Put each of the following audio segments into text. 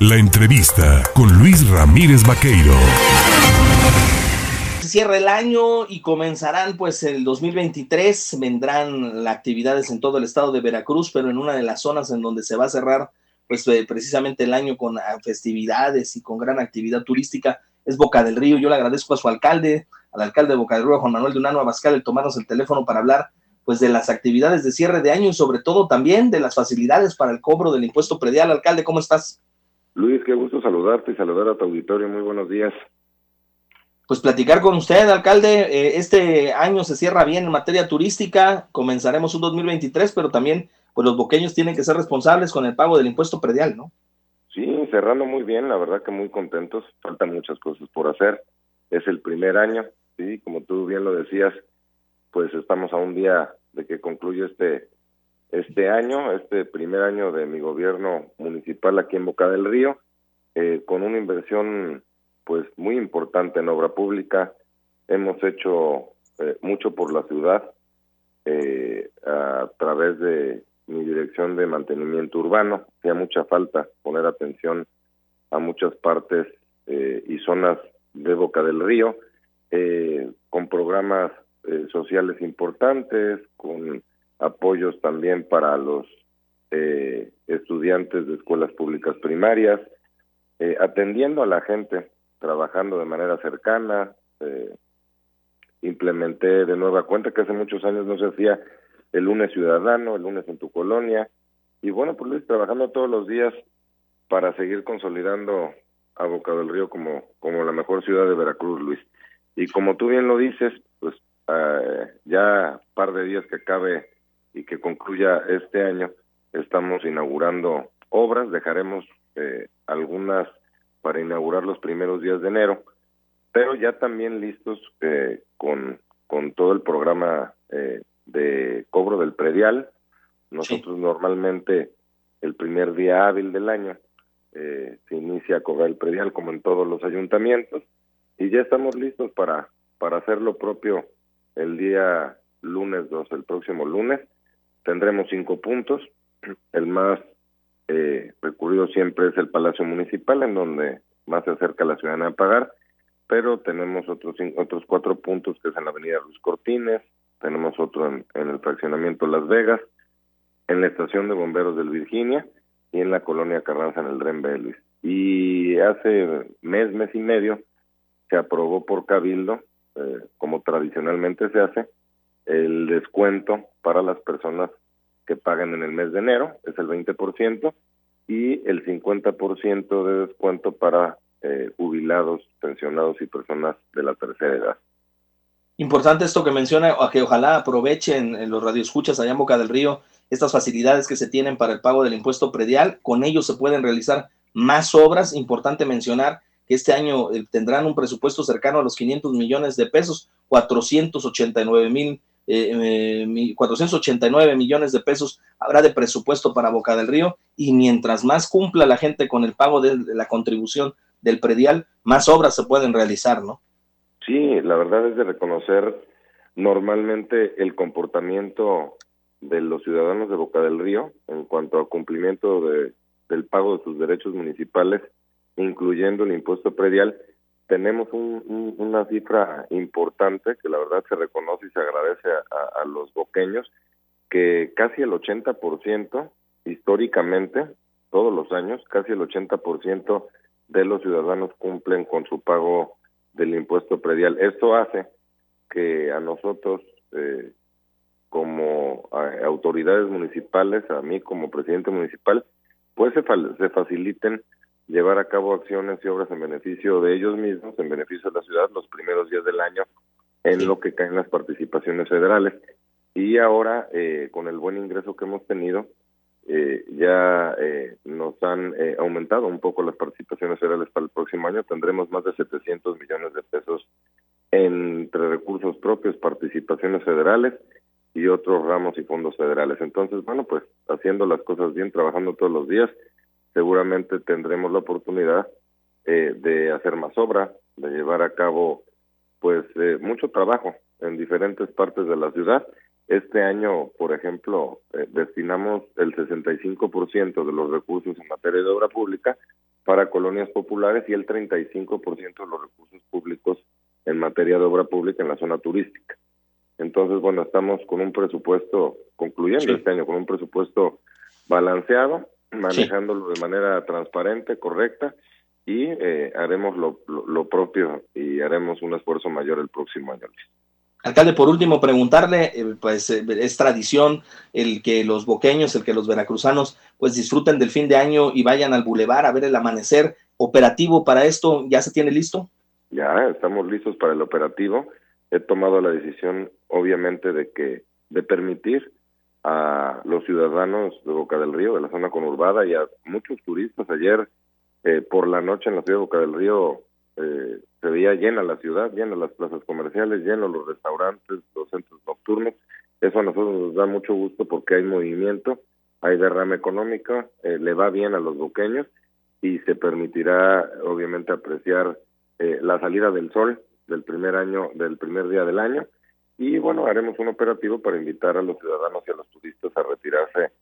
La entrevista con Luis Ramírez Vaqueiro. Cierra el año y comenzarán pues el 2023, vendrán las actividades en todo el estado de Veracruz, pero en una de las zonas en donde se va a cerrar pues eh, precisamente el año con ah, festividades y con gran actividad turística es Boca del Río. Yo le agradezco a su alcalde, al alcalde de Boca del Río, Juan Manuel de Unano Abascal, el tomarnos el teléfono para hablar pues de las actividades de cierre de año y sobre todo también de las facilidades para el cobro del impuesto predial. Alcalde, ¿cómo estás? Luis, qué gusto saludarte y saludar a tu auditorio. Muy buenos días. Pues platicar con usted, alcalde. Eh, este año se cierra bien en materia turística. Comenzaremos un 2023, pero también pues los boqueños tienen que ser responsables con el pago del impuesto predial, ¿no? Sí, cerrando muy bien, la verdad que muy contentos. Faltan muchas cosas por hacer. Es el primer año, sí, como tú bien lo decías, pues estamos a un día de que concluye este este año, este primer año de mi gobierno municipal aquí en Boca del Río, eh, con una inversión pues muy importante en obra pública. Hemos hecho eh, mucho por la ciudad eh, a través de mi dirección de mantenimiento urbano. Hacía mucha falta poner atención a muchas partes y zonas de Boca del Río, con programas eh, sociales importantes, con apoyos también para los eh, estudiantes de escuelas públicas primarias, eh, atendiendo a la gente, trabajando de manera cercana. implementé de nueva cuenta que hace muchos años no se hacía el lunes ciudadano, el lunes en tu colonia. Y bueno, pues Luis, trabajando todos los días para seguir consolidando a Boca del Río como, como la mejor ciudad de Veracruz, Luis. Y como tú bien lo dices, pues eh, ya par de días que acabe y que concluya este año, estamos inaugurando obras, dejaremos eh, algunas para inaugurar los primeros días de enero, pero ya también listos eh, con, con todo el programa de cobro del predial. Nosotros normalmente el primer día hábil del año se inicia a cobrar el predial como en todos los ayuntamientos y ya estamos listos para, para hacer lo propio el día lunes 2, el próximo lunes. Tendremos cinco puntos. El más eh, recurrido siempre es el Palacio Municipal, en donde más se acerca la ciudadana a pagar, pero tenemos otros otros cuatro puntos que es en la Avenida Luis Cortines, tenemos otro en, el fraccionamiento Las Vegas, en la estación de bomberos del Virginia y en la colonia Carranza en el Dren Luis. Y hace mes, mes y medio se aprobó por Cabildo eh, como tradicionalmente se hace, el descuento para las personas que pagan en el mes de enero es el 20% y el 50% de descuento para eh, jubilados, pensionados y personas de la tercera edad. Importante esto que menciona, a que ojalá aprovechen en los radioescuchas allá en Boca del Río estas facilidades que se tienen para el pago del impuesto predial. Con ellos se pueden realizar más obras. Importante mencionar que este año eh, tendrán un presupuesto cercano a los 500 millones de pesos, 489 mil. 489 eh, millones de pesos habrá de presupuesto para Boca del Río y mientras más cumpla la gente con el pago de, la contribución del predial, más obras se pueden realizar, ¿no? Sí, la verdad es de reconocer normalmente el comportamiento de los ciudadanos de Boca del Río en cuanto al cumplimiento de, del pago de sus derechos municipales incluyendo el impuesto predial, tenemos una cifra importante que la verdad se reconoce y se agradece a, los boqueños, que casi el 80% históricamente, todos los años, casi el 80% de los ciudadanos cumplen con su pago del impuesto predial. Esto hace que a nosotros, eh, como autoridades municipales, a mí como presidente municipal, pues se, se faciliten llevar a cabo acciones y obras en beneficio de ellos mismos, en beneficio de la ciudad, los primeros días del año, en lo que caen las participaciones federales. Y ahora, eh, con el buen ingreso que hemos tenido, eh, ya eh, nos han aumentado un poco las participaciones federales para el próximo año. Tendremos más de 700 millones de pesos entre recursos propios, participaciones federales y otros ramos y fondos federales. Entonces, bueno, pues haciendo las cosas bien, trabajando todos los días, seguramente tendremos la oportunidad eh, de hacer más obra, de llevar a cabo pues eh, mucho trabajo en diferentes partes de la ciudad. Este año, por ejemplo, eh, destinamos el 65% de los recursos en materia de obra pública para colonias populares y el 35% de los recursos públicos en materia de obra pública en la zona turística. Entonces, bueno, estamos con un presupuesto, concluyendo este año, con un presupuesto balanceado, manejándolo de manera transparente, correcta, y eh, haremos lo, lo, propio y haremos un esfuerzo mayor el próximo año. Alcalde, por último, preguntarle, eh, pues eh, es tradición el que los boqueños, el que los veracruzanos, pues disfruten del fin de año y vayan al bulevar a ver el amanecer operativo para esto. ¿Ya se tiene listo? Ya, estamos listos para el operativo. He tomado la decisión, obviamente, de que de permitir a los ciudadanos de Boca del Río, de la zona conurbada y a muchos turistas. Ayer eh, por la noche en la ciudad de Boca del Río eh, se veía llena la ciudad, llena las plazas comerciales, llenos los restaurantes, los centros nocturnos. Eso a nosotros nos da mucho gusto porque hay movimiento, hay derrame económico, eh, le va bien a los boqueños y se permitirá obviamente apreciar eh, la salida del sol del primer año, del primer día del año y bueno, haremos un operativo para invitar a los ciudadanos y a los turistas a retirarse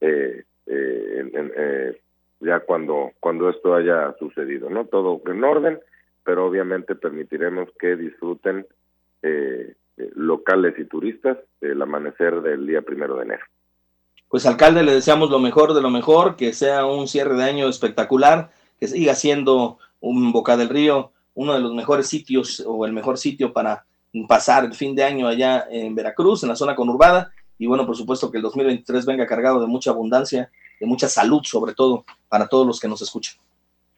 eh, eh, ya cuando, cuando esto haya sucedido, ¿no? Todo en orden pero obviamente permitiremos que disfruten eh, eh, locales y turistas el amanecer del día primero de enero. Pues alcalde, le deseamos lo mejor de lo mejor, que sea un cierre de año espectacular, que siga siendo un Boca del Río uno de los mejores sitios o el mejor sitio para pasar el fin de año allá en Veracruz, en la zona conurbada. Y bueno, por supuesto que el 2023 venga cargado de mucha abundancia, de mucha salud, sobre todo para todos los que nos escuchan.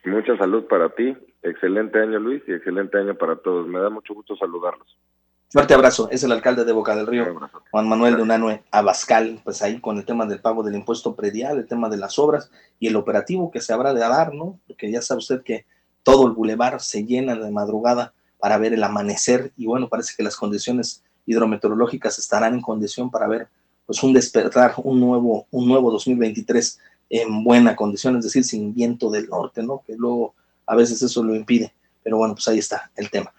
Mucha salud para ti, excelente año Luis y excelente año para todos. Me da mucho gusto saludarlos. Fuerte abrazo, es el alcalde de Boca del Río, Juan Manuel de Unanue Abascal, pues ahí con el tema del pago del impuesto predial, el tema de las obras y el operativo que se habrá de dar, ¿no? Porque ya sabe usted que todo el bulevar se llena de madrugada para ver el amanecer y bueno, parece que las condiciones hidrometeorológicas estarán en condición para ver pues un despertar, un nuevo, un nuevo 2023 en buena condición, es decir, sin viento del norte, ¿no? Que luego a veces eso lo impide. Pero bueno, pues ahí está el tema.